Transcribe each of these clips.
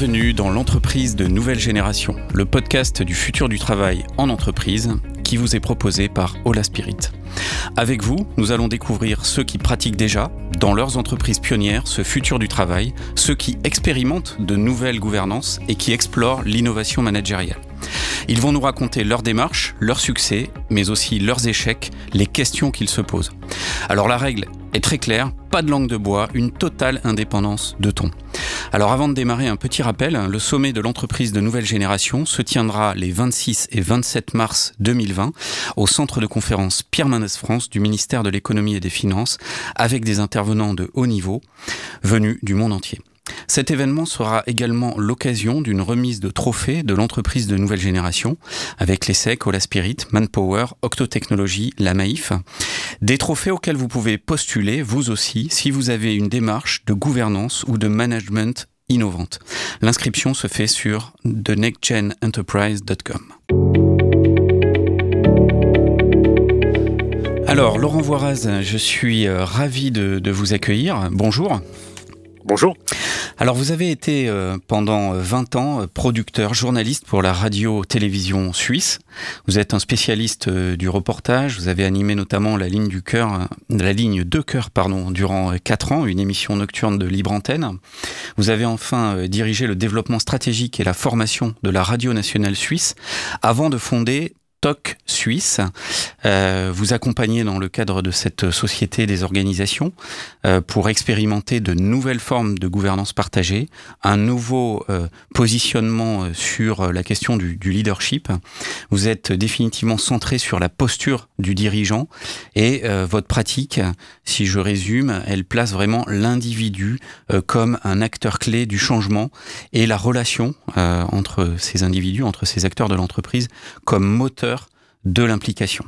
Bienvenue dans l'entreprise de nouvelle génération, le podcast du futur du travail en entreprise qui vous est proposé par Ola Spirit. Avec vous, nous allons découvrir ceux qui pratiquent déjà, dans leurs entreprises pionnières, ce futur du travail, ceux qui expérimentent de nouvelles gouvernances et qui explorent l'innovation managériale. Ils vont nous raconter leurs démarches, leurs succès, mais aussi leurs échecs, les questions qu'ils se posent. Alors la règle est très claire, pas de langue de bois, une totale indépendance de ton. Alors avant de démarrer, un petit rappel, le sommet de l'entreprise de nouvelle génération se tiendra les 26 et 27 mars 2020 au centre de conférence Pierre Mendès France du ministère de l'économie et des finances avec des intervenants de haut niveau venus du monde entier. Cet événement sera également l'occasion d'une remise de trophées de l'entreprise de nouvelle génération avec l'ESSEC, Ola Spirit, Manpower, Octotechnologie, la Maïf. Des trophées auxquels vous pouvez postuler, vous aussi, si vous avez une démarche de gouvernance ou de management innovante. L'inscription se fait sur thenextgenenterprise.com. Alors, Laurent Voiraz, je suis euh, ravi de, de vous accueillir. Bonjour. Bonjour. Alors vous avez été euh, pendant 20 ans euh, producteur, journaliste pour la radio-télévision suisse. Vous êtes un spécialiste euh, du reportage. Vous avez animé notamment la ligne du cœur, la ligne de cœur, pardon, durant 4 ans, une émission nocturne de libre antenne. Vous avez enfin dirigé le développement stratégique et la formation de la radio nationale suisse avant de fonder TOC Suisse. Euh, vous accompagnez dans le cadre de cette société des organisations euh, pour expérimenter de nouvelles formes de gouvernance partagée, un nouveau euh, positionnement sur la question du, du, leadership. Vous êtes définitivement centré sur la posture du dirigeant et votre pratique, si je résume, elle place vraiment l'individu comme un acteur clé du changement et la relation entre ces individus, entre ces acteurs de l'entreprise comme moteur de l'implication.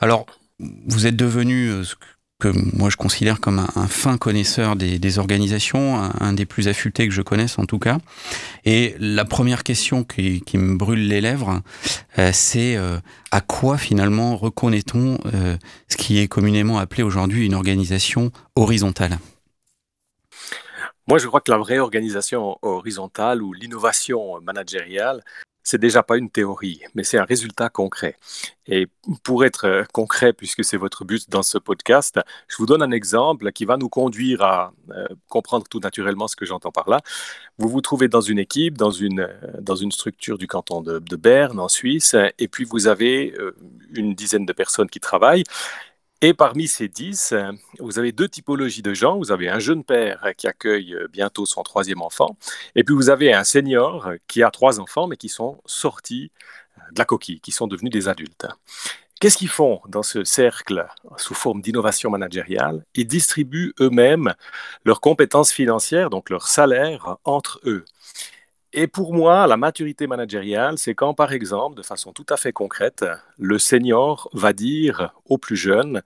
Alors, vous êtes devenu euh, ce que moi je considère comme un, fin connaisseur des, organisations, un, des plus affûtés que je connaisse en tout cas. Et la première question qui, me brûle les lèvres, euh, c'est euh, à quoi finalement reconnaît-on ce qui est communément appelé aujourd'hui une organisation horizontale? Moi, je crois que la vraie organisation horizontale ou l'innovation managériale, c'est déjà pas une théorie, mais c'est un résultat concret. Et pour être euh, concret, puisque c'est votre but dans ce podcast, je vous donne un exemple qui va nous conduire à euh, comprendre tout naturellement ce que j'entends par là. Vous vous trouvez dans une équipe, dans une, euh, dans une structure du canton de, de Berne, en Suisse, et puis vous avez une dizaine de personnes qui travaillent. Et parmi ces dix, vous avez deux typologies de gens. Vous avez un jeune père qui accueille euh, bientôt son troisième enfant, et puis vous avez un senior qui a trois enfants, mais qui sont sortis euh, de la coquille, qui sont devenus des adultes. Qu'est-ce qu'ils font dans ce cercle sous forme d'innovation managériale? Ils distribuent eux-mêmes leurs compétences financières, donc leur salaire, entre eux. Et pour moi, la maturité managériale, c'est quand, par exemple, de façon tout à fait concrète, le senior va dire au plus jeune,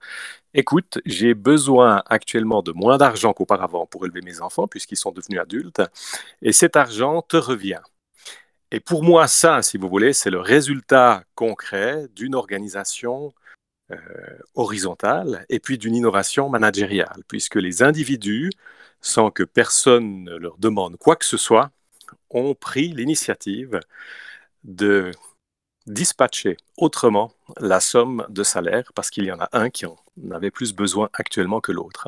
écoute, j'ai besoin actuellement de moins d'argent qu'auparavant pour élever mes enfants, puisqu'ils sont devenus adultes, et cet argent te revient. Et pour moi, ça, si vous voulez, c'est le résultat concret d'une organisation euh, horizontale et puis d'une innovation managériale, puisque les individus, sans que personne ne leur demande quoi que ce soit, ont pris l'initiative de dispatcher autrement la somme de salaire parce qu'il y en a un qui en avait plus besoin actuellement que l'autre.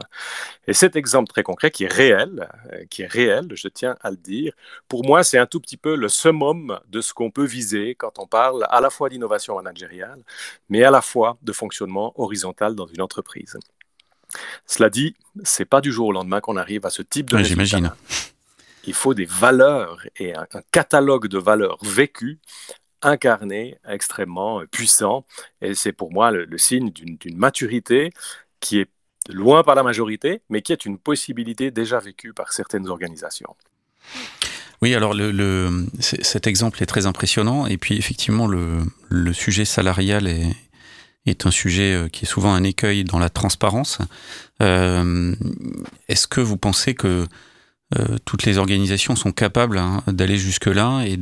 Et cet exemple très concret qui est réel, euh, qui est réel, je tiens à le dire, pour moi c'est un tout petit peu le summum de ce qu'on peut viser quand on parle à la fois d'innovation managériale, mais à la fois de fonctionnement horizontal dans une entreprise. Cela dit, c'est pas du jour au lendemain qu'on arrive à ce type de J'imagine il faut des valeurs et un, catalogue de valeurs vécues incarnées, extrêmement puissant. Et c'est pour moi le, signe d'une maturité qui est loin par la majorité, mais qui est une possibilité déjà vécue par certaines organisations. Oui, alors cet exemple est très impressionnant. Et puis effectivement, le, sujet salarial est, est, un sujet euh, qui est souvent un écueil dans la transparence. Euh, est-ce que vous pensez que euh, toutes les organisations sont capables hein, d'aller jusque-là et,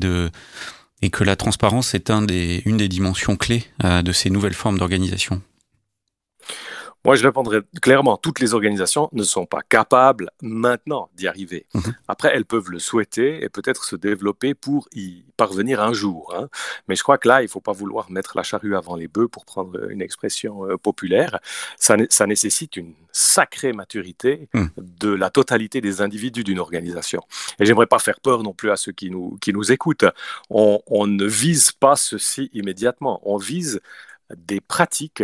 et que la transparence est une des dimensions clés euh, de ces nouvelles formes d'organisation. Moi, je répondrais clairement, toutes les organisations ne sont pas capables maintenant d'y arriver. Mhm. Après, elles peuvent le souhaiter et peut-être se développer pour y parvenir un jour. Hein. Mais je crois que là, il ne faut pas vouloir mettre la charrue avant les bœufs, pour prendre une expression euh, populaire. Ça, ça, nécessite une sacrée maturité mhm. de la totalité des individus d'une organisation. Et j'aimerais pas faire peur non plus à ceux qui nous, qui nous écoutent. On, on ne vise pas ceci immédiatement. On vise des pratiques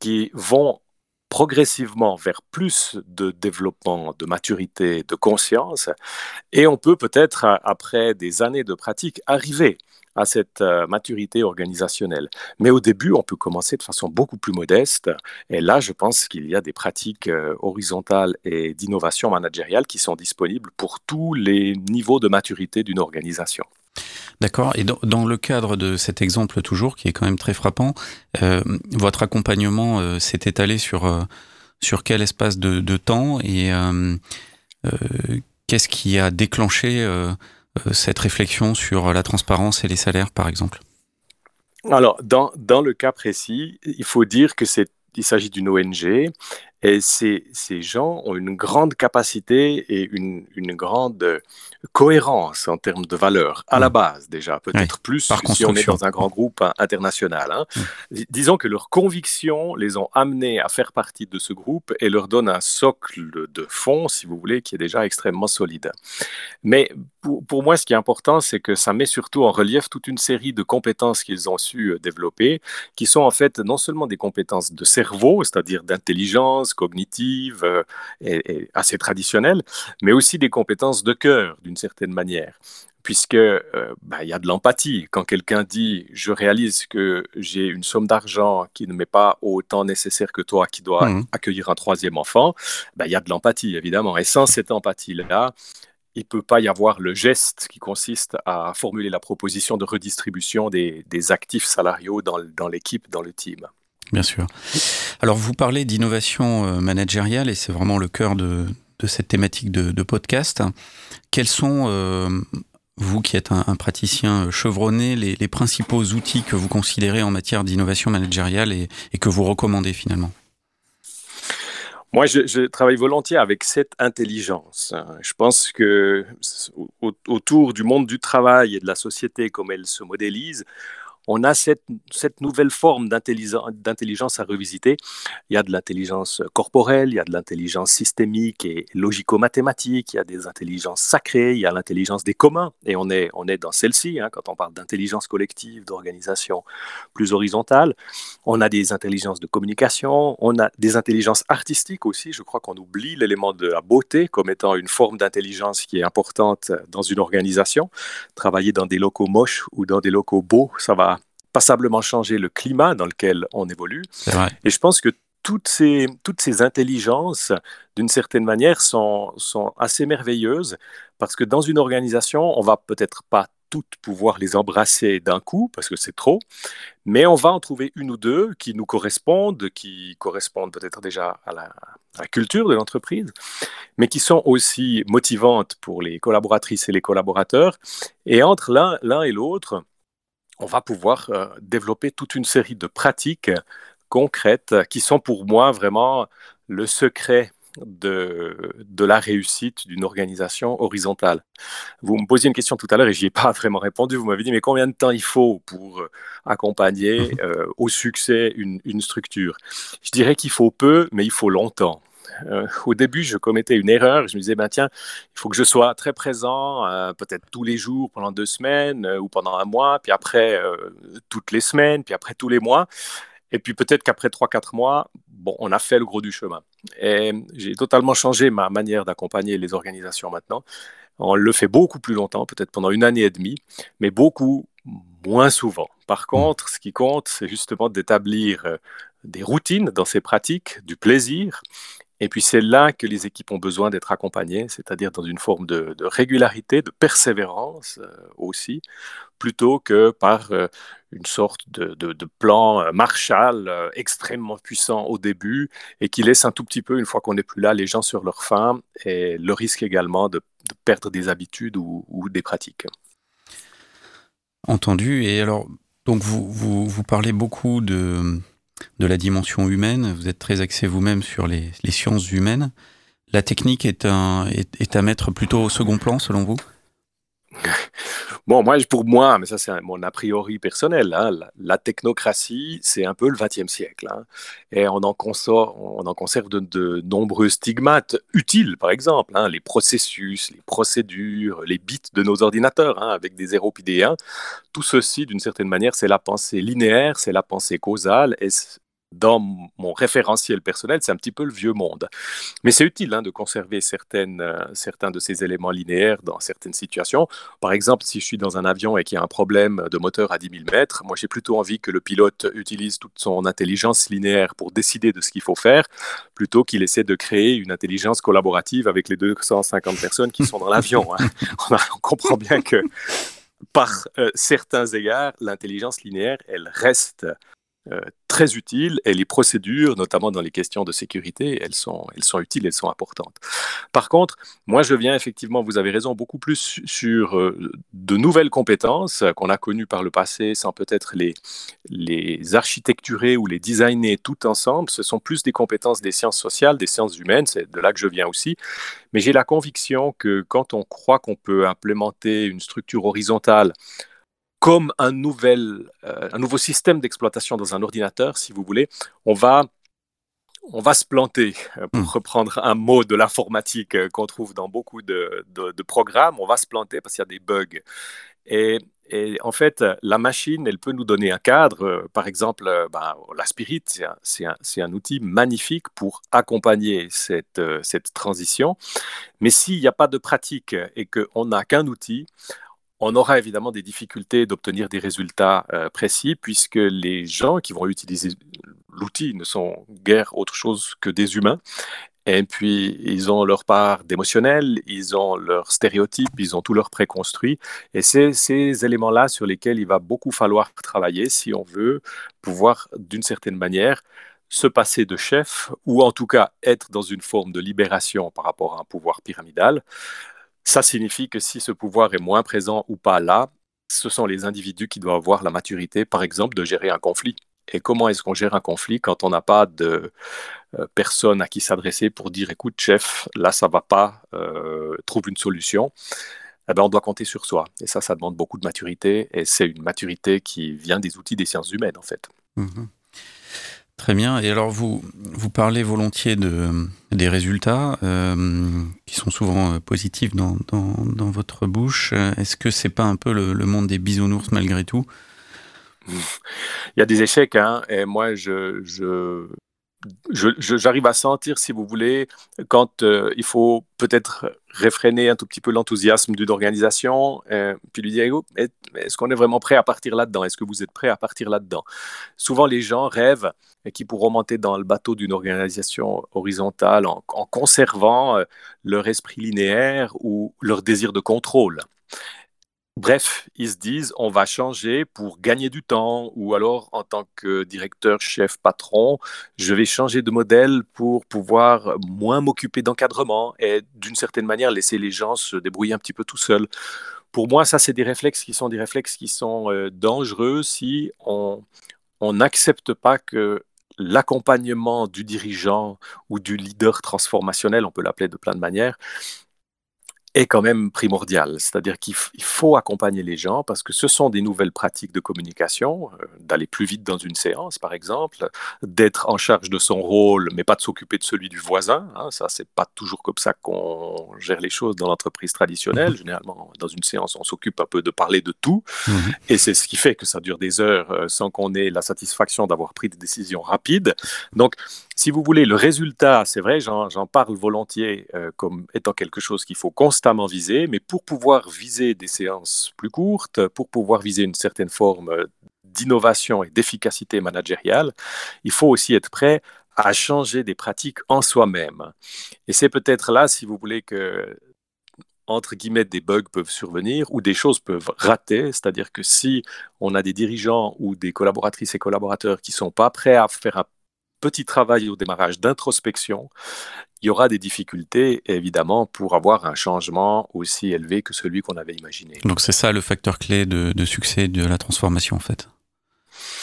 qui vont progressivement vers plus de développement, de maturité, de conscience, et on peut peut-être, après des années de pratique, arriver à cette euh, maturité organisationnelle. Mais au début, on peut commencer de façon beaucoup plus modeste. Et là, je pense qu'il y a des pratiques euh, horizontales et d'innovation managériale qui sont disponibles pour tous les niveaux de maturité d'une organisation. D'accord. Et dans, le cadre de cet exemple toujours, qui est quand même très frappant, euh, votre accompagnement euh, s'est étalé sur, euh, sur quel espace de, de temps et qu'est-ce qui a déclenché cette réflexion sur la transparence et les salaires, par exemple? Alors, dans, dans le cas précis, il faut dire que c'est il s'agit d'une ONG et ces, ces, gens ont une grande capacité et une, une grande cohérence en termes de valeurs, à la mm. base déjà, peut-être plus Par si on est dans un grand groupe international. Hein. Mm. Disons que leurs convictions les ont amenés à faire partie de ce groupe et leur donnent un socle de fond, si vous voulez, qui est déjà extrêmement solide. Mais pour, pour moi, ce qui est important, c'est que ça met surtout en relief toute une série de compétences qu'ils ont su euh, développer, qui sont en fait non seulement des compétences de cerveau, c'est-à-dire d'intelligence cognitive euh, et, assez traditionnelles, mais aussi des compétences de cœur, d'une certaine manière puisque euh, bah, il y a de l'empathie. Quand quelqu'un dit je réalise que j'ai une somme d'argent qui ne m'est pas autant nécessaire que toi qui dois mmh. accueillir un troisième enfant, bah, il y a de l'empathie évidemment. Et sans cette empathie-là, il ne peut pas y avoir le geste qui consiste à formuler la proposition de redistribution des, actifs salariaux dans, dans l'équipe, dans le team. Bien sûr. Alors vous parlez d'innovation euh, managériale et c'est vraiment le cœur de, cette thématique de, podcast. Quels sont, euh, vous qui êtes un, praticien chevronné, les, principaux outils que vous considérez en matière d'innovation managériale et, et, que vous recommandez finalement? Moi, je, travaille volontiers avec cette intelligence. Je pense que autour du monde du travail et de la société comme elle se modélise, on a cette, nouvelle forme d'intelligence à revisiter. Il y a de l'intelligence corporelle, il y a de l'intelligence systémique et logico-mathématique, il y a des intelligences sacrées, il y a l'intelligence des communs, et on est, on est dans celle-ci, hein, quand on parle d'intelligence collective, d'organisation plus horizontale. On a des intelligences de communication, on a des intelligences artistiques aussi, je crois qu'on oublie l'élément de la beauté comme étant une forme d'intelligence qui est importante dans une organisation. Travailler dans des locaux moches ou dans des locaux beaux, ça va passablement changer le climat dans lequel on évolue. Et je pense que toutes ces, toutes ces intelligences, d'une certaine manière, sont, sont assez merveilleuses parce que dans une organisation, on va peut-être pas toutes pouvoir les embrasser d'un coup parce que c'est trop, mais on va en trouver une ou deux qui nous correspondent, qui correspondent peut-être déjà à la, à la, culture de l'entreprise, mais qui sont aussi motivantes pour les collaboratrices et les collaborateurs. Et entre l'un et l'autre, on va pouvoir euh, développer toute une série de pratiques concrètes qui sont pour moi vraiment le secret de, de la réussite d'une organisation horizontale. Vous me posiez une question tout à l'heure et je n'y ai pas vraiment répondu. Vous m'avez dit, mais combien de temps il faut pour euh, accompagner euh, au succès une, une structure? Je dirais qu'il faut peu, mais il faut longtemps. Euh, au début, je commettais une erreur. Je me disais, ben, tiens, il faut que je sois très présent, euh, peut-être tous les jours pendant deux semaines euh, ou pendant un mois, puis après toutes les semaines, puis après tous les mois. Et puis peut-être qu'après trois, quatre mois, bon, on a fait le gros du chemin. Et j'ai totalement changé ma manière d'accompagner les organisations maintenant. On le fait beaucoup plus longtemps, peut-être pendant une année et demie, mais beaucoup moins souvent. Par mmh. contre, ce qui compte, c'est justement d'établir des routines dans ces pratiques, du plaisir, et puis c'est là que les équipes ont besoin d'être accompagnées, c'est-à-dire dans une forme de, régularité, de persévérance euh, aussi, plutôt que par euh, une sorte de, plan euh, Marshall extrêmement puissant au début et qui laisse un tout petit peu, une fois qu'on n'est plus là, les gens sur leur faim et le risque également de, perdre des habitudes ou, des pratiques. Entendu. Et alors, donc vous, vous parlez beaucoup de de la dimension humaine. Vous êtes très axé vous-même sur les, sciences humaines. La technique est, à mettre plutôt au second plan, selon vous? Bon, moi, pour moi, mais ça c'est mon a priori personnel, hein, la, technocratie, c'est un peu le XXe siècle. Hein, et on en, on en conserve de, nombreux stigmates utiles, par exemple, hein, les processus, les procédures, les bits de nos ordinateurs, avec des 0 et des 1. Tout ceci, d'une certaine manière, c'est la pensée linéaire, c'est la pensée causale, dans mon référentiel personnel, c'est un petit peu le vieux monde. Mais c'est utile hein, de conserver certaines, euh, certains de ces éléments linéaires dans certaines situations. Par exemple, si je suis dans un avion et qu'il y a un problème de moteur à 10 000 mètres, moi j'ai plutôt envie que le pilote utilise toute son intelligence linéaire pour décider de ce qu'il faut faire, plutôt qu'il essaie de créer une intelligence collaborative avec les 250 personnes qui sont dans l'avion. Hein. On, comprend bien que par euh, certains égards, l'intelligence linéaire, elle reste euh, très utiles et les procédures, notamment dans les questions de sécurité, elles sont, elles sont utiles, elles sont importantes. Par contre, moi, je viens effectivement, vous avez raison, beaucoup plus sur euh, de nouvelles compétences qu'on a connues par le passé sans peut-être les, les architecturer ou les designer tout ensemble. Ce sont plus des compétences des sciences sociales, des sciences humaines, c'est de là que je viens aussi. Mais j'ai la conviction que quand on croit qu'on peut implémenter une structure horizontale, comme un, nouvel, euh, un nouveau système d'exploitation dans un ordinateur, si vous voulez, on va, on va se planter, euh, pour hmm. reprendre un mot de l'informatique euh, qu'on trouve dans beaucoup de, de, programmes, on va se planter parce qu'il y a des bugs. Et, et, en fait, la machine, elle peut nous donner un cadre. Par exemple, ben, la Spirit, c'est un, un, outil magnifique pour accompagner cette, cette transition. Mais s'il n'y a pas de pratique et qu'on n'a qu'un outil, on aura évidemment des difficultés d'obtenir des résultats euh, précis puisque les gens qui vont utiliser l'outil ne sont guère autre chose que des humains. Et puis, ils ont leur part d'émotionnel, ils ont leurs stéréotypes, ils ont tout leur préconstruit. Et c'est ces éléments-là sur lesquels il va beaucoup falloir travailler si on veut pouvoir, d'une certaine manière, se passer de chef, ou en tout cas être dans une forme de libération par rapport à un pouvoir pyramidal. Ça signifie que si ce pouvoir est moins présent ou pas là, ce sont les individus qui doivent avoir la maturité, par exemple, de gérer un conflit. Et comment est-ce qu'on gère un conflit quand on n'a pas de euh, personne à qui s'adresser pour dire écoute, chef, là ça va pas, euh, trouve une solution eh ben, on doit compter sur soi. Et ça, ça demande beaucoup de maturité. Et c'est une maturité qui vient des outils des sciences humaines, en fait. Mmh Très bien. Et alors, vous, vous parlez volontiers de, des résultats euh, qui sont souvent euh, positifs dans, dans, dans votre bouche. Est-ce que c'est pas un peu le, monde des bisounours malgré tout? Il y a des échecs, hein, et moi, je, je, j'arrive à sentir, si vous voulez, quand euh, il faut peut-être réfréner un tout petit peu l'enthousiasme d'une organisation, euh, puis lui dire, est-ce qu'on est vraiment prêt à partir là-dedans? Est-ce que vous êtes prêt à partir là-dedans? Souvent, les gens rêvent qu'ils pourront monter dans le bateau d'une organisation horizontale en, conservant euh, leur esprit linéaire ou leur désir de contrôle. Bref, ils se disent on va changer pour gagner du temps ou alors en tant que directeur, chef, patron, je vais changer de modèle pour pouvoir moins m'occuper d'encadrement et d'une certaine manière laisser les gens se débrouiller un petit peu tout seuls. Pour moi, ça, c'est des réflexes qui sont des réflexes qui sont euh, dangereux si on n'accepte pas que l'accompagnement du dirigeant ou du leader transformationnel, on peut l'appeler de plein de manières, est quand même primordial. C'est-à-dire qu'il faut accompagner les gens parce que ce sont des nouvelles pratiques de communication, euh, d'aller plus vite dans une séance, par exemple, d'être en charge de son rôle, mais pas de s'occuper de celui du voisin. Hein. ça, c'est pas toujours comme ça qu'on gère les choses dans l'entreprise traditionnelle. Mhm. Généralement, dans une séance, on s'occupe un peu de parler de tout, mhm. et c'est ce qui fait que ça dure des heures euh, sans qu'on ait la satisfaction d'avoir pris des décisions rapides. Donc, si vous voulez, le résultat, c'est vrai, j'en parle volontiers euh, comme étant quelque chose qu'il faut constamment viser, mais pour pouvoir viser des séances plus courtes, pour pouvoir viser une certaine forme d'innovation et d'efficacité managériale, il faut aussi être prêt à changer des pratiques en soi-même. Et c'est peut-être là, si vous voulez, que entre guillemets, des bugs peuvent survenir ou des choses peuvent rater, c'est-à-dire que si on a des dirigeants ou des collaboratrices et collaborateurs qui ne sont pas prêts à faire un petit travail au démarrage d'introspection, il y aura des difficultés, évidemment, pour avoir un changement aussi élevé que celui qu'on avait imaginé. Donc c'est ça le facteur clé de, succès de la transformation, en fait?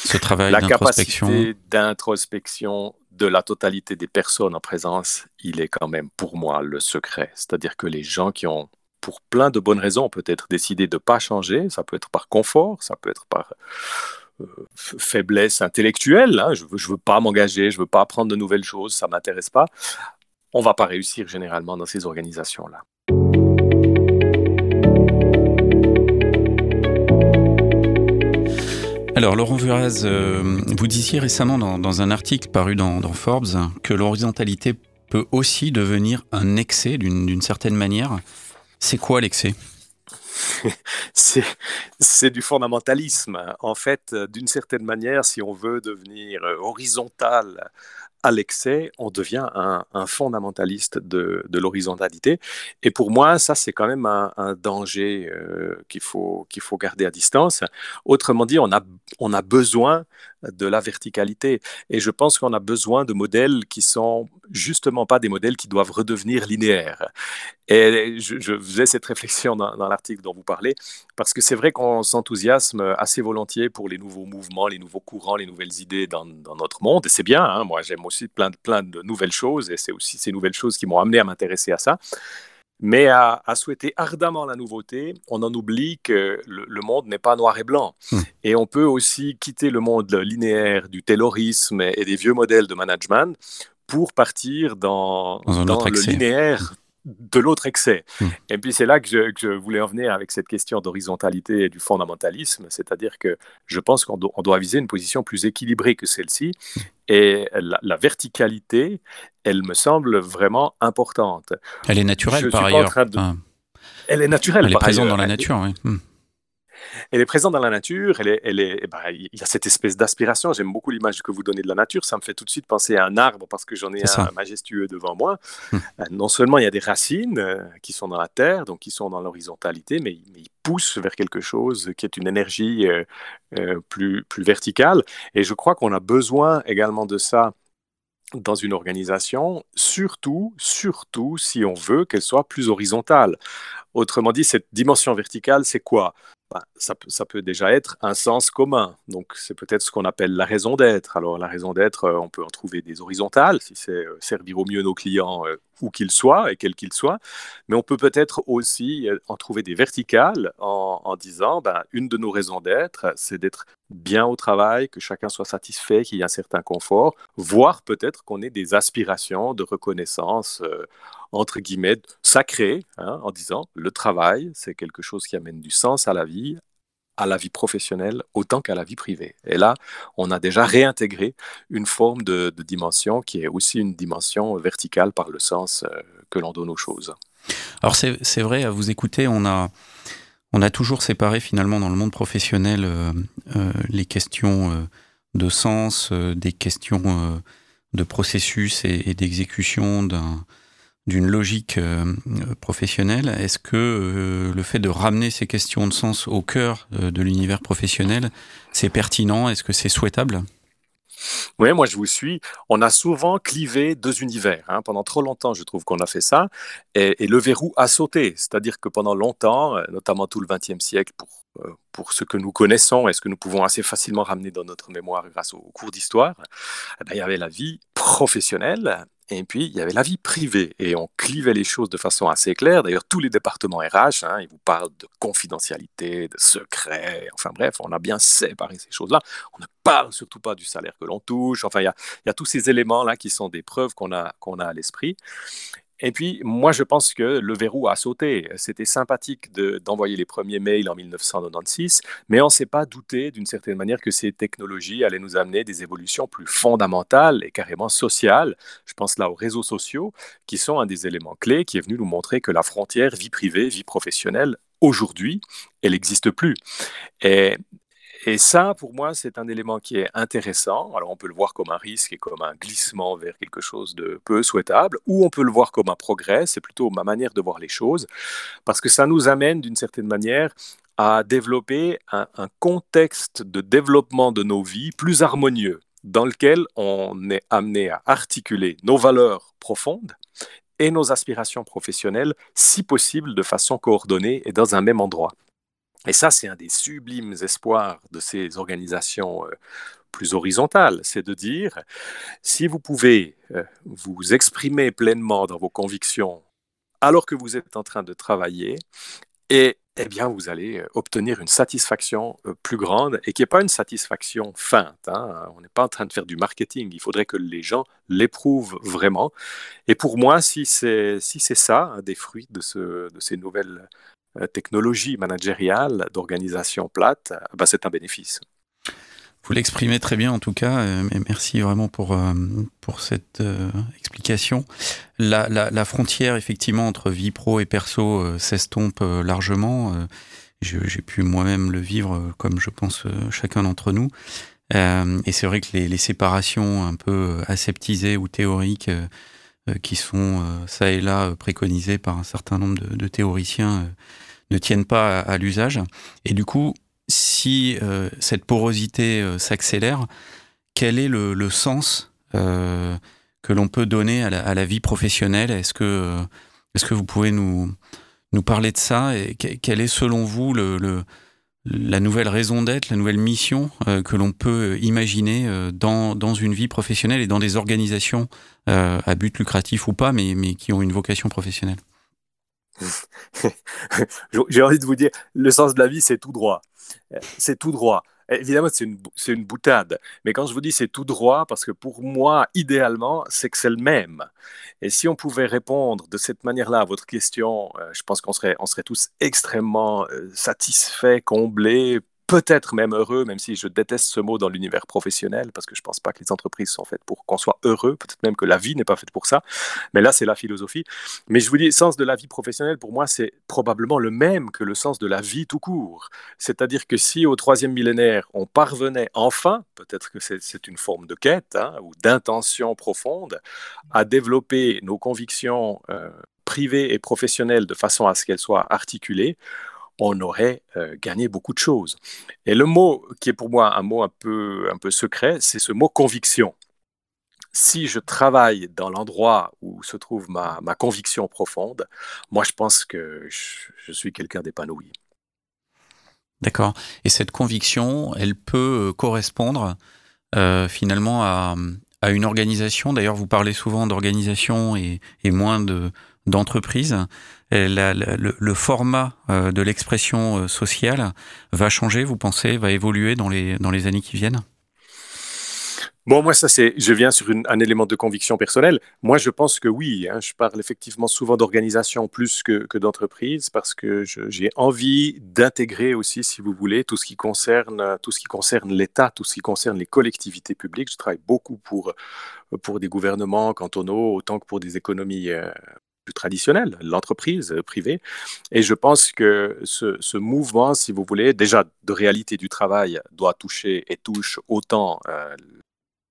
Ce travail La d'introspection? capacité d'introspection de la totalité des personnes en présence, il est quand même pour moi le secret. C'est-à-dire que les gens qui ont, pour plein de bonnes raisons, peut-être décidé de ne pas changer, ça peut être par confort, ça peut être par faiblesse intellectuelle, hein, je ne veux, pas m'engager, je ne veux pas apprendre de nouvelles choses, ça ne m'intéresse pas, on ne va pas réussir généralement dans ces organisations-là. Alors, Laurent Vuraz, euh, vous disiez récemment dans, un article paru dans, Forbes que l'horizontalité peut aussi devenir un excès d'une certaine manière. C'est quoi l'excès? c'est du fondamentalisme. En fait, d'une certaine manière, si on veut devenir horizontal à l'excès, on devient un, fondamentaliste de, l'horizontalité. Et pour moi, ça, c'est quand même un, danger euh, qu'il faut, garder à distance. Autrement dit, on a, besoin de la verticalité. Et je pense qu'on a besoin de modèles qui sont justement pas des modèles qui doivent redevenir linéaires. Et je, faisais cette réflexion dans, l'article dont vous parlez, parce que c'est vrai qu'on s'enthousiasme assez volontiers pour les nouveaux mouvements, les nouveaux courants, les nouvelles idées dans, notre monde. Et c'est bien, hein. moi j'aime plein de, plein de nouvelles choses, et c'est aussi ces nouvelles choses qui m'ont amené à m'intéresser à ça. Mais à, souhaiter ardemment la nouveauté, on en oublie que le, monde n'est pas noir et blanc. Hmm. Et on peut aussi quitter le monde linéaire du taylorisme et, des vieux modèles de management pour partir dans, dans, le linéaire de l'autre excès. Hmm. Et puis c'est là que je, voulais en venir avec cette question d'horizontalité et du fondamentalisme, c'est-à-dire que je pense qu'on doit viser une position plus équilibrée que celle-ci, et la, verticalité, elle me semble vraiment importante. Elle est naturelle par ailleurs. Elle est naturelle. Elle est présente dans la nature, oui. Elle est présente dans la nature, elle est, elle est, eh ben, il y a cette espèce d'aspiration. J'aime beaucoup l'image que vous donnez de la nature. Ça me fait tout de suite penser à un arbre parce que j'en ai un majestueux devant moi. Hum. Euh, non seulement il y a des racines euh, qui sont dans la terre, donc qui sont dans l'horizontalité, mais, il pousse vers quelque chose qui est une énergie euh, plus, plus verticale. Et je crois qu'on a besoin également de ça dans une organisation, surtout, surtout si on veut qu'elle soit plus horizontale. Autrement dit, cette dimension verticale, c'est quoi? Ça, ça, peut déjà être un sens commun. Donc, c'est peut-être ce qu'on appelle la raison d'être. Alors, la raison d'être, euh, on peut en trouver des horizontales, si c'est euh, servir au mieux nos clients, euh, où qu'ils soient et quels qu'ils soient. Mais on peut peut-être aussi en trouver des verticales en, disant, ben, une de nos raisons d'être, c'est d'être bien au travail, que chacun soit satisfait, qu'il y ait un certain confort, voire peut-être qu'on ait des aspirations de reconnaissance entre guillemets, sacré, hein, en disant le travail, c'est quelque chose qui amène du sens à la vie, à la vie professionnelle autant qu'à la vie privée. Et là, on a déjà réintégré une forme de, dimension qui est aussi une dimension verticale par le sens euh, que l'on donne aux choses. Alors c'est vrai, à vous écouter, on a, on a toujours séparé finalement dans le monde professionnel euh, euh, les questions de sens, des questions de processus et d'exécution d'un d'une logique euh, professionnelle, est-ce que euh, le fait de ramener ces questions de sens au cœur euh, de l'univers professionnel, c'est pertinent? Est-ce que c'est souhaitable? Oui, moi je vous suis. On a souvent clivé deux univers. Hein. Pendant trop longtemps, je trouve qu'on a fait ça. Et, le verrou a sauté. C'est-à-dire que pendant longtemps, notamment tout le XXe siècle, pour, pour ce que nous connaissons et ce que nous pouvons assez facilement ramener dans notre mémoire grâce aux cours d'histoire, eh ben, il y avait la vie professionnelle et puis, il y avait la vie privée et on clivait les choses de façon assez claire. D'ailleurs, tous les départements RH, hein, ils vous parlent de confidentialité, de secret. Enfin bref, on a bien séparé ces choses-là. On ne parle surtout pas du salaire que l'on touche. Enfin, il y a, tous ces éléments-là qui sont des preuves qu'on a à l'esprit. Et puis, moi, je pense que le verrou a sauté. C'était sympathique d'envoyer les premiers mails en 1996, mais on ne s'est pas douté d'une certaine manière que ces technologies allaient nous amener des évolutions plus fondamentales et carrément sociales. Je pense là aux réseaux sociaux, qui sont un des éléments clés qui est venu nous montrer que la frontière vie privée, vie professionnelle, aujourd'hui, elle n'existe plus. Et et ça, pour moi, c'est un élément qui est intéressant. Alors, on peut le voir comme un risque et comme un glissement vers quelque chose de peu souhaitable, ou on peut le voir comme un progrès. C'est plutôt ma manière de voir les choses, parce que ça nous amène, d'une certaine manière, à développer un, contexte de développement de nos vies plus harmonieux, dans lequel on est amené à articuler nos valeurs profondes et nos aspirations professionnelles, si possible de façon coordonnée et dans un même endroit. Et ça, c'est un des sublimes espoirs de ces organisations plus horizontales, c'est de dire, si vous pouvez vous exprimer pleinement dans vos convictions alors que vous êtes en train de travailler, et eh bien, vous allez euh, obtenir une satisfaction euh, plus grande et qui n'est pas une satisfaction feinte. Hein. On n'est pas en train de faire du marketing. Il faudrait que les gens l'éprouvent vraiment. Et pour moi, si c'est si ça, des fruits de ces nouvelles euh, technologies managériales d'organisation plate, bah, c'est un bénéfice. Vous l'exprimez très bien en tout cas, euh, et merci vraiment pour, euh, pour cette euh, explication. La, la, la, frontière effectivement entre vie pro et perso s'estompe largement. J'ai pu moi-même le vivre comme je pense chacun d'entre nous. et c'est vrai que les, les, séparations un peu aseptisées ou théoriques qui sont ça et là préconisées par un certain nombre de, théoriciens ne tiennent pas à, à l'usage. Et du coup, si euh, cette porosité euh, s'accélère, quel est le, sens euh, que l'on peut donner à la, vie professionnelle? Est-ce que, est que vous pouvez nous, nous parler de ça? Et Quelle est selon vous le, la nouvelle raison d'être, la nouvelle mission que l'on peut imaginer dans, dans, une vie professionnelle et dans des organisations à but lucratif ou pas, mais, mais qui ont une vocation professionnelle J'ai envie de vous dire, le sens de la vie, c'est tout droit. Euh, c'est tout droit. Évidemment, c'est une, une, boutade. Mais quand je vous dis c'est tout droit, parce que pour moi, idéalement, c'est que c'est le même. Et si on pouvait répondre de cette manière-là à votre question, euh, je pense qu'on serait, on serait tous extrêmement euh, satisfaits, comblés, peut-être même heureux, même si je déteste ce mot dans l'univers professionnel, parce que je ne pense pas que les entreprises sont faites pour qu'on soit heureux, peut-être même que la vie n'est pas faite pour ça, mais là c'est la philosophie. Mais je vous dis, le sens de la vie professionnelle, pour moi, c'est probablement le même que le sens de la vie tout court. C'est-à-dire que si au troisième millénaire, on parvenait enfin, peut-être que c'est une forme de quête hein, ou d'intention profonde, à développer nos convictions euh, privées et professionnelles de façon à ce qu'elles soient articulées, on aurait euh, gagné beaucoup de choses. Et le mot qui est pour moi un mot un peu, un peu secret, c'est ce mot conviction. Si je travaille dans l'endroit où se trouve ma, conviction profonde, moi je pense que je, suis quelqu'un d'épanoui. D'accord. Et cette conviction, elle peut euh, correspondre euh, finalement à, une organisation? D'ailleurs, vous parlez souvent d'organisation et, moins de, d'entreprise, le, format euh, de l'expression euh, sociale va changer, vous pensez, va évoluer dans les, dans les années qui viennent? Bon, moi, ça, c'est, je viens sur un élément de conviction personnelle. Moi, je pense que oui. Hein, je parle effectivement souvent d'organisation plus que, que d'entreprise parce que j'ai envie d'intégrer aussi, si vous voulez, tout ce qui concerne tout ce qui concerne l'État, tout ce qui concerne les collectivités publiques. Je travaille beaucoup pour pour des gouvernements cantonaux autant que pour des économies euh, plus traditionnel, l'entreprise euh, privée. Et je pense que ce, mouvement, si vous voulez, déjà de réalité du travail, doit toucher et touche autant euh,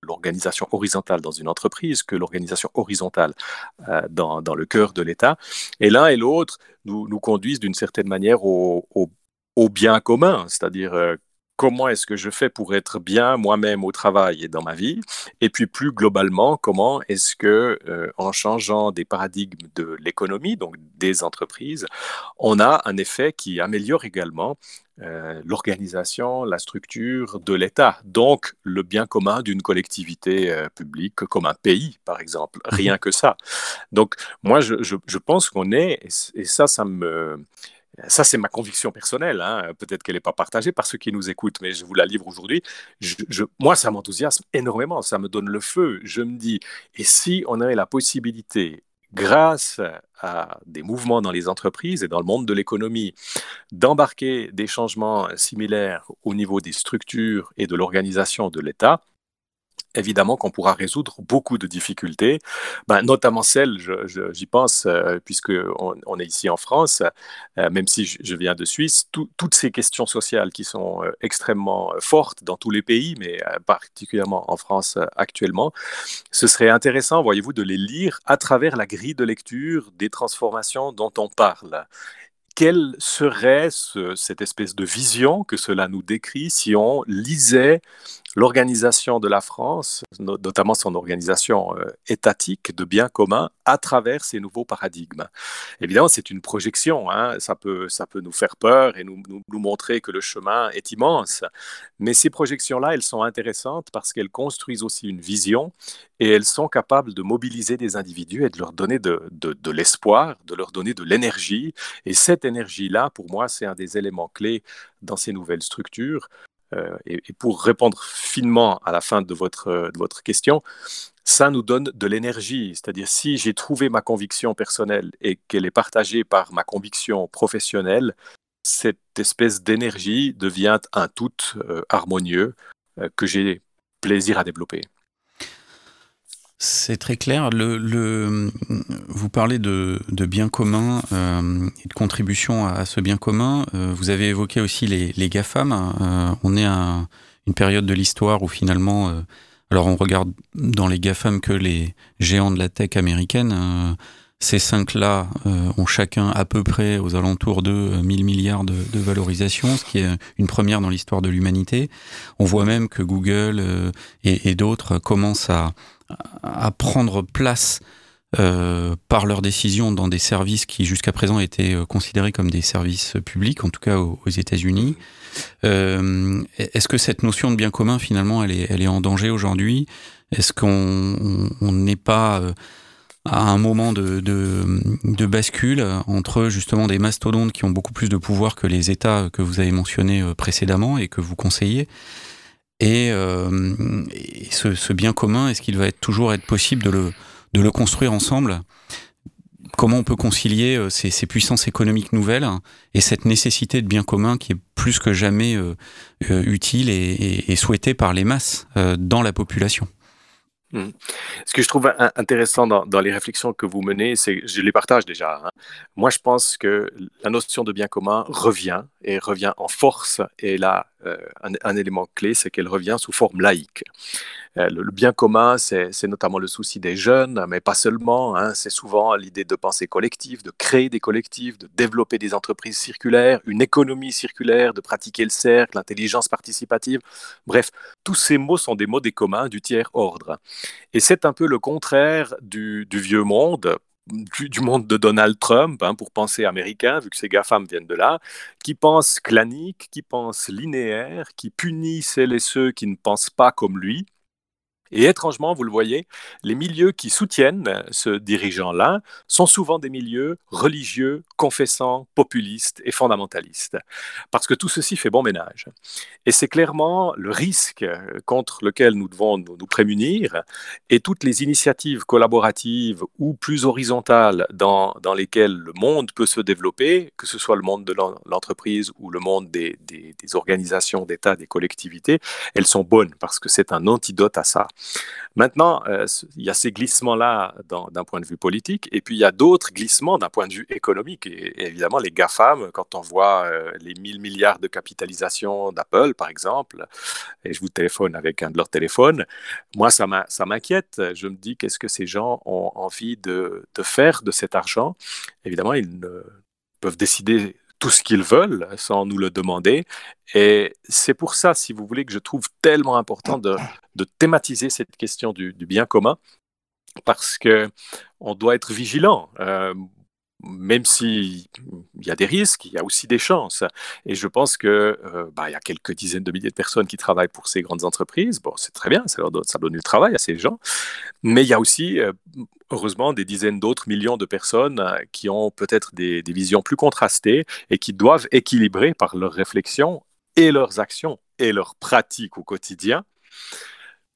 l'organisation horizontale dans une entreprise que l'organisation horizontale euh, dans, le cœur de l'État. Et l'un et l'autre nous, conduisent d'une certaine manière au, au, bien commun, c'est-à-dire comment est-ce que je fais pour être bien moi-même au travail et dans ma vie? Et puis plus globalement, comment est-ce que, euh, en changeant des paradigmes de l'économie, donc des entreprises, on a un effet qui améliore également euh, l'organisation, la structure de l'État, donc le bien commun d'une collectivité euh, publique comme un pays, par exemple. Mhm. Rien que ça. Donc moi, je, je pense qu'on est, et ça, ça me ça, c'est ma conviction personnelle. Hein. Peut-être qu'elle n'est pas partagée par ceux qui nous écoutent, mais je vous la livre aujourd'hui. moi, ça m'enthousiasme énormément. Ça me donne le feu. Je me dis, et si on avait la possibilité, grâce à des mouvements dans les entreprises et dans le monde de l'économie, d'embarquer des changements similaires au niveau des structures et de l'organisation de l'État, évidemment qu'on pourra résoudre beaucoup de difficultés, ben, notamment celles, j'y pense, euh, puisqu'on on est ici en France, euh, même si je, viens de Suisse, toutes ces questions sociales qui sont euh, extrêmement fortes dans tous les pays, mais particulièrement en France actuellement, ce serait intéressant, voyez-vous, de les lire à travers la grille de lecture des transformations dont on parle. Quelle serait cette espèce de vision que cela nous décrit si on lisait l'organisation de la France, notamment son organisation euh, étatique de biens communs, à travers ces nouveaux paradigmes. Évidemment, c'est une projection, hein, ça, peut, ça peut nous faire peur et nous, montrer que le chemin est immense, mais ces projections-là, elles sont intéressantes parce qu'elles construisent aussi une vision et elles sont capables de mobiliser des individus et de leur donner de l'espoir, de leur donner de l'énergie. Et cette énergie-là, pour moi, c'est un des éléments clés dans ces nouvelles structures. Euh, et, pour répondre finement à la fin de votre, de votre question, ça nous donne de l'énergie. C'est-à-dire, si j'ai trouvé ma conviction personnelle et qu'elle est partagée par ma conviction professionnelle, cette espèce d'énergie devient un tout euh, harmonieux euh, que j'ai plaisir à développer. C'est très clair. Le, vous parlez de, de bien commun euh, et de contribution à, ce bien commun. Euh, vous avez évoqué aussi les, les GAFAM. Euh, on est à une période de l'histoire où finalement, alors on regarde dans les GAFAM que les géants de la tech américaine. ces cinq-là ont chacun à peu près aux alentours de 1000 milliards de, de valorisation, ce qui est une première dans l'histoire de l'humanité. On voit même que Google et, et d'autres commencent à à prendre place euh, par leurs décisions dans des services qui jusqu'à présent étaient euh, considérés comme des services publics, en tout cas aux, États-Unis. Euh, est-ce que cette notion de bien commun, finalement, elle est, elle est en danger aujourd'hui? Est-ce qu'on n'est pas à un moment de, de, de, bascule entre justement des mastodontes qui ont beaucoup plus de pouvoir que les États que vous avez mentionnés précédemment et que vous conseillez? Et, euh, ce, bien commun, est-ce qu'il va toujours être possible de le, construire ensemble? Comment on peut concilier euh, ces, ces, puissances économiques nouvelles et cette nécessité de bien commun qui est plus que jamais euh, utile et, souhaitée par les masses dans la population? Hmm. Ce que je trouve intéressant dans, les réflexions que vous menez, c'est, je les partage déjà. Hein. Moi, je pense que la notion de bien commun revient et revient en force. Et là, euh, un, élément clé, c'est qu'elle revient sous forme laïque. Euh, le, bien commun, c'est notamment le souci des jeunes, mais pas seulement. Hein. c'est souvent l'idée de penser collectif, de créer des collectifs, de développer des entreprises circulaires, une économie circulaire, de pratiquer le cercle, l'intelligence participative. Bref, tous ces mots sont des mots des communs du tiers ordre. Et c'est un peu le contraire du, vieux monde du, monde de Donald Trump, hein, pour penser américain, vu que ces GAFAM viennent de là, qui pense clanique, qui pense linéaire, qui punit celles et ceux qui ne pensent pas comme lui, et étrangement, vous le voyez, les milieux qui soutiennent ce dirigeant-là sont souvent des milieux religieux, confessants, populistes et fondamentalistes. Parce que tout ceci fait bon ménage. Et c'est clairement le risque contre lequel nous devons nous, prémunir et toutes les initiatives collaboratives ou plus horizontales dans, dans lesquelles le monde peut se développer, que ce soit le monde de l'entreprise ou le monde des, des, des organisations d'État, des collectivités, elles sont bonnes parce que c'est un antidote à ça. Maintenant, euh, il y a ces glissements-là d'un point de vue politique, et puis il y a d'autres glissements d'un point de vue économique. Et, évidemment, les GAFAM, quand on voit euh, les 1000 milliards de capitalisation d'Apple, par exemple, et je vous téléphone avec un de leurs téléphones, moi, ça m'inquiète. Je me dis, qu'est-ce que ces gens ont envie de, de faire de cet argent? Évidemment, ils ne peuvent décider tout ce qu'ils veulent sans nous le demander. Et c'est pour ça, si vous voulez, que je trouve tellement important de, thématiser cette question du, bien commun, parce que on doit être vigilant. Euh, même s'il y a des risques, il y a aussi des chances. Et je pense que euh, bah, y a quelques dizaines de milliers de personnes qui travaillent pour ces grandes entreprises. Bon, c'est très bien, ça, leur donne du travail à ces gens. Mais il y a aussi, euh, heureusement, des dizaines d'autres millions de personnes euh, qui ont peut-être des, des, visions plus contrastées et qui doivent équilibrer par leurs réflexions et leurs actions et leurs pratiques au quotidien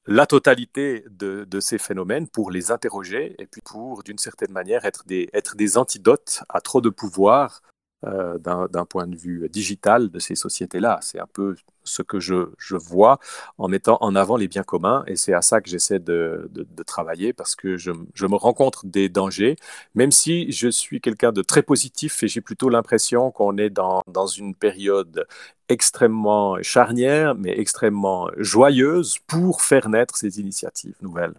la totalité de, ces phénomènes pour les interroger et puis pour, d'une certaine manière, être des, être des antidotes à trop de pouvoir euh, d'un point de vue digital de ces sociétés-là. C'est un peu ce que je, je, vois en mettant en avant les biens communs et c'est à ça que j'essaie de, de, travailler parce que je, je, me rencontre des dangers, même si je suis quelqu'un de très positif et j'ai plutôt l'impression qu'on est dans, dans une période extrêmement charnière mais extrêmement joyeuse pour faire naître ces initiatives nouvelles.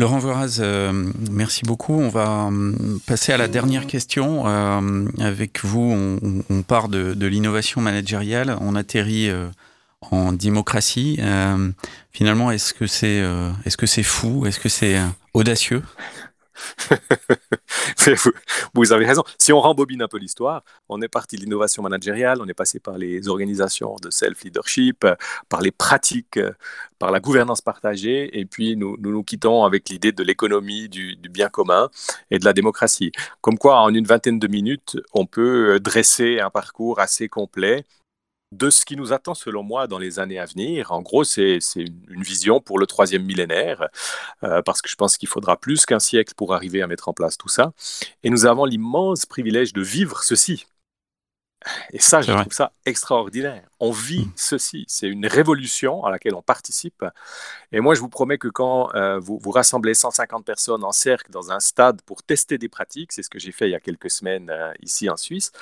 Laurent Voraz, euh, merci beaucoup. On va euh, passer à la dernière question. Euh, avec vous, on, part de, l'innovation managériale. On atterrit en démocratie. finalement, est-ce que c'est est-ce que c'est fou? Est-ce que c'est audacieux? vous avez raison. Si on rembobine un peu l'histoire, on est parti de l'innovation managériale, on est passé par les organisations de self-leadership, par les pratiques, par la gouvernance partagée, et puis nous nous, quittons avec l'idée de l'économie, du, du, bien commun et de la démocratie. Comme quoi, en une vingtaine de minutes, on peut dresser un parcours assez complet de ce qui nous attend, selon moi, dans les années à venir. En gros, c'est une vision pour le troisième millénaire, euh, parce que je pense qu'il faudra plus qu'un siècle pour arriver à mettre en place tout ça. Et nous avons l'immense privilège de vivre ceci. Et ça, je trouve ça extraordinaire. On vit mm. ceci. C'est une révolution à laquelle on participe. Et moi, je vous promets que quand euh, vous, vous rassemblez 150 personnes en cercle dans un stade pour tester des pratiques, c'est ce que j'ai fait il y a quelques semaines euh, ici en Suisse,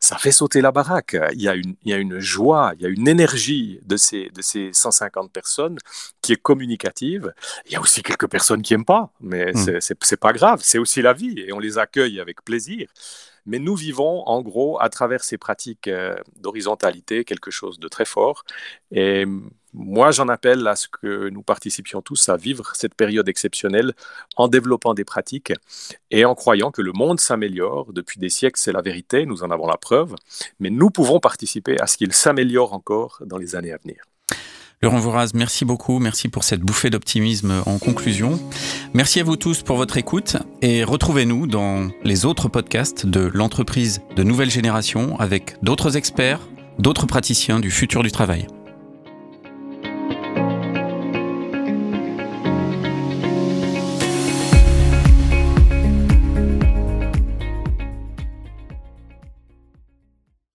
ça fait sauter la baraque. Il y, a une, il y a une joie, il y a une énergie de ces, de ces 150 personnes qui est communicative. Il y a aussi quelques personnes qui n'aiment pas, mais mm. c'est pas grave. C'est aussi la vie et on les accueille avec plaisir. Mais nous vivons, en gros, à travers ces pratiques euh, d'horizontalité, quelque chose de très fort. Et moi, j'en appelle à ce que nous participions tous à vivre cette période exceptionnelle en développant des pratiques et en croyant que le monde s'améliore. Depuis des siècles, c'est la vérité, nous en avons la preuve, mais nous pouvons participer à ce qu'il s'améliore encore dans les années à venir. Laurent Vouraz, merci beaucoup. Merci pour cette bouffée d'optimisme en conclusion. Merci à vous tous pour votre écoute et retrouvez-nous dans les autres podcasts de l'entreprise de nouvelle génération avec d'autres experts, d'autres praticiens du futur du travail.